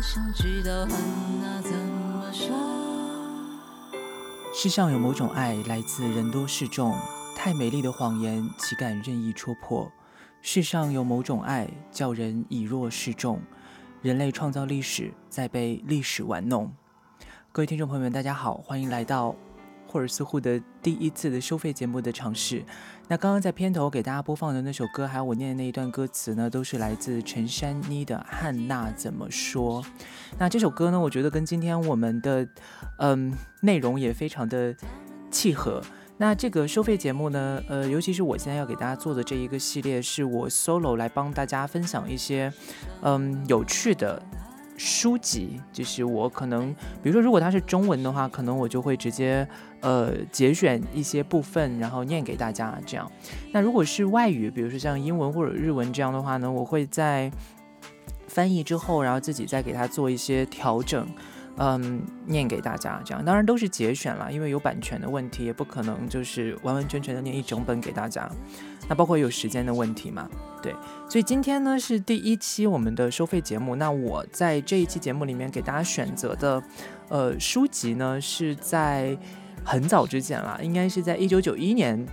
想知道恨那怎么说世上有某种爱，来自人多势众，太美丽的谎言，岂敢任意戳破？世上有某种爱，叫人以弱示众，人类创造历史，在被历史玩弄。各位听众朋友们，大家好，欢迎来到。霍尔斯户的第一次的收费节目的尝试。那刚刚在片头给大家播放的那首歌，还有我念的那一段歌词呢，都是来自陈珊妮的《汉娜怎么说》。那这首歌呢，我觉得跟今天我们的嗯内容也非常的契合。那这个收费节目呢，呃，尤其是我现在要给大家做的这一个系列，是我 solo 来帮大家分享一些嗯有趣的。书籍就是我可能，比如说，如果它是中文的话，可能我就会直接呃节选一些部分，然后念给大家这样。那如果是外语，比如说像英文或者日文这样的话呢，我会在翻译之后，然后自己再给它做一些调整。嗯，念给大家这样，当然都是节选了，因为有版权的问题，也不可能就是完完全全的念一整本给大家。那包括有时间的问题嘛，对。所以今天呢是第一期我们的收费节目，那我在这一期节目里面给大家选择的，呃，书籍呢是在很早之前了，应该是在一九九一年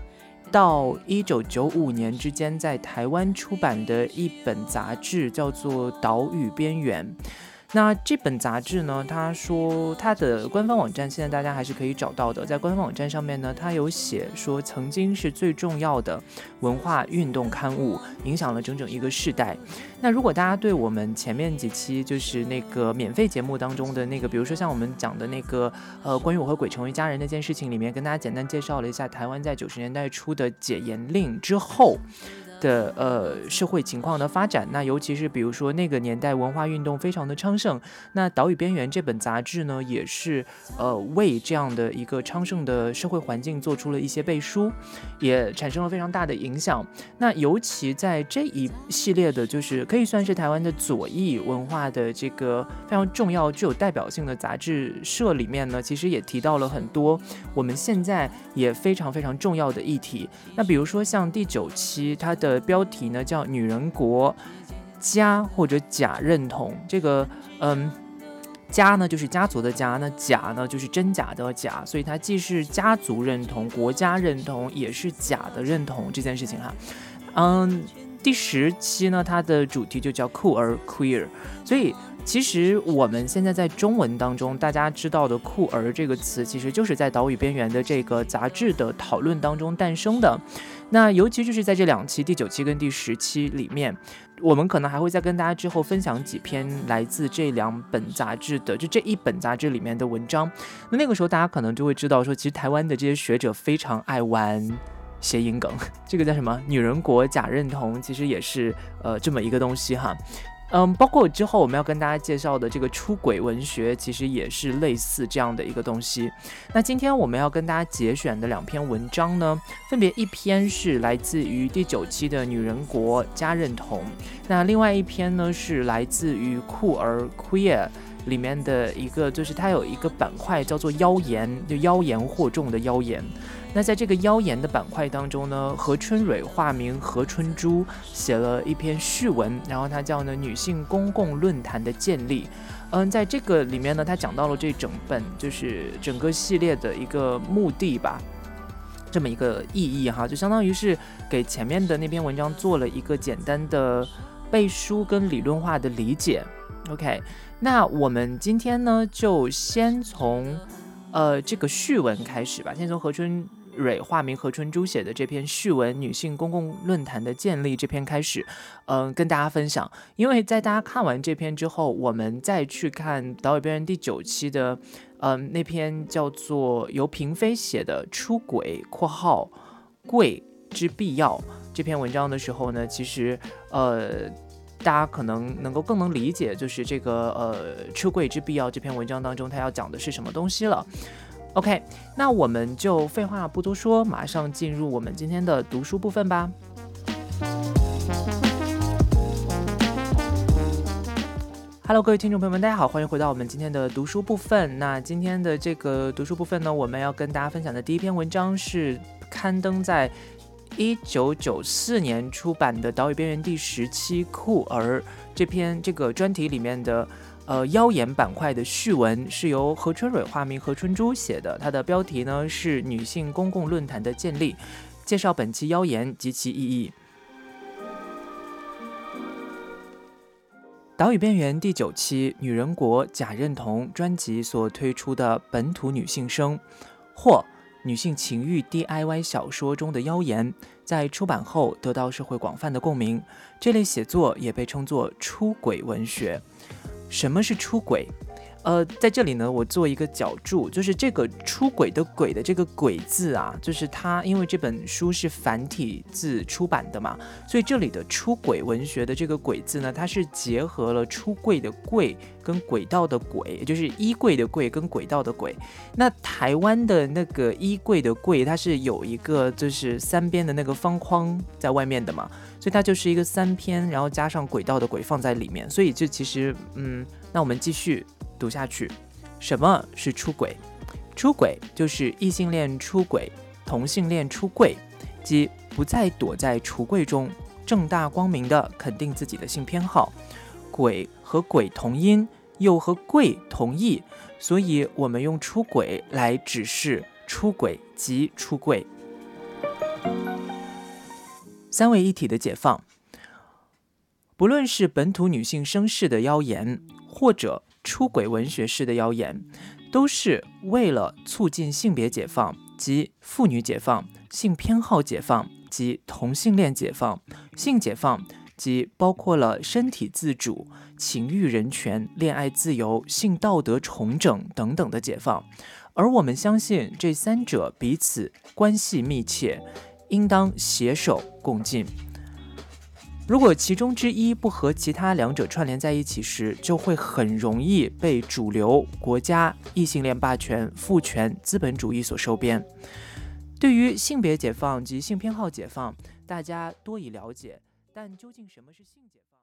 到一九九五年之间，在台湾出版的一本杂志，叫做《岛屿边缘》。那这本杂志呢？他说他的官方网站现在大家还是可以找到的，在官方网站上面呢，他有写说曾经是最重要的文化运动刊物，影响了整整一个世代。那如果大家对我们前面几期就是那个免费节目当中的那个，比如说像我们讲的那个呃关于我和鬼成为家人那件事情里面，跟大家简单介绍了一下台湾在九十年代初的解严令之后。的呃社会情况的发展，那尤其是比如说那个年代文化运动非常的昌盛，那《岛屿边缘》这本杂志呢，也是呃为这样的一个昌盛的社会环境做出了一些背书，也产生了非常大的影响。那尤其在这一系列的，就是可以算是台湾的左翼文化的这个非常重要、具有代表性的杂志社里面呢，其实也提到了很多我们现在也非常非常重要的议题。那比如说像第九期它的。的标题呢叫“女人国家”或者“假认同”。这个，嗯，“家”呢就是家族的“家”，那“假”呢就是真假的“假”，所以它既是家族认同、国家认同，也是假的认同这件事情哈。嗯，第十期呢，它的主题就叫“酷儿 ”（queer），所以。其实我们现在在中文当中，大家知道的“酷儿”这个词，其实就是在《岛屿边缘》的这个杂志的讨论当中诞生的。那尤其就是在这两期，第九期跟第十期里面，我们可能还会再跟大家之后分享几篇来自这两本杂志的，就这一本杂志里面的文章。那那个时候大家可能就会知道，说其实台湾的这些学者非常爱玩谐音梗，这个叫什么“女人国假认同”，其实也是呃这么一个东西哈。嗯，包括之后我们要跟大家介绍的这个出轨文学，其实也是类似这样的一个东西。那今天我们要跟大家节选的两篇文章呢，分别一篇是来自于第九期的《女人国家认同》，那另外一篇呢是来自于酷儿 Queer 里面的一个，就是它有一个板块叫做妖言，就妖言惑众的妖言。那在这个妖言的板块当中呢，何春蕊化名何春珠写了一篇序文，然后它叫呢女性公共论坛的建立。嗯，在这个里面呢，他讲到了这整本就是整个系列的一个目的吧，这么一个意义哈，就相当于是给前面的那篇文章做了一个简单的背书跟理论化的理解。OK，那我们今天呢就先从呃这个序文开始吧，先从何春。蕊化名何春珠写的这篇序文《女性公共论坛的建立》这篇开始，嗯，跟大家分享。因为在大家看完这篇之后，我们再去看《岛屿边缘》第九期的，嗯，那篇叫做由嫔妃写的《出轨（括号贵之必要）》这篇文章的时候呢，其实，呃，大家可能能够更能理解，就是这个呃“出柜之必要”这篇文章当中，它要讲的是什么东西了。OK，那我们就废话不多说，马上进入我们今天的读书部分吧。Hello，各位听众朋友们，大家好，欢迎回到我们今天的读书部分。那今天的这个读书部分呢，我们要跟大家分享的第一篇文章是刊登在一九九四年出版的《岛屿边缘》第十期酷儿这篇这个专题里面的。呃妖言板块的序文，是由何春蕊化名何春珠写的。它的标题呢是“女性公共论坛的建立”，介绍本期妖言及其意义。岛屿边缘第九期《女人国假认同》专辑所推出的本土女性声，或女性情欲 DIY 小说中的妖言，在出版后得到社会广泛的共鸣。这类写作也被称作出轨文学。什么是出轨？呃，在这里呢，我做一个脚注，就是这个出轨的“轨”的这个“轨”字啊，就是它，因为这本书是繁体字出版的嘛，所以这里的出轨文学的这个“轨”字呢，它是结合了出柜的“柜”跟轨道的“轨”，也就是衣柜的“柜”跟轨道的“轨”。那台湾的那个衣柜的“柜”，它是有一个就是三边的那个方框在外面的嘛，所以它就是一个三篇，然后加上轨道的“轨”放在里面，所以这其实，嗯，那我们继续。读下去，什么是出轨？出轨就是异性恋出轨，同性恋出柜，即不再躲在橱柜中，正大光明的肯定自己的性偏好。鬼和鬼同音，又和柜同义，所以我们用出轨来指示出轨及出柜。三位一体的解放，不论是本土女性声势的妖言，或者。出轨文学式的谣言，都是为了促进性别解放及妇女解放、性偏好解放及同性恋解放、性解放及包括了身体自主、情欲人权、恋爱自由、性道德重整等等的解放。而我们相信这三者彼此关系密切，应当携手共进。如果其中之一不和其他两者串联在一起时，就会很容易被主流国家、异性恋霸权、父权、资本主义所收编。对于性别解放及性偏好解放，大家多以了解，但究竟什么是性解放？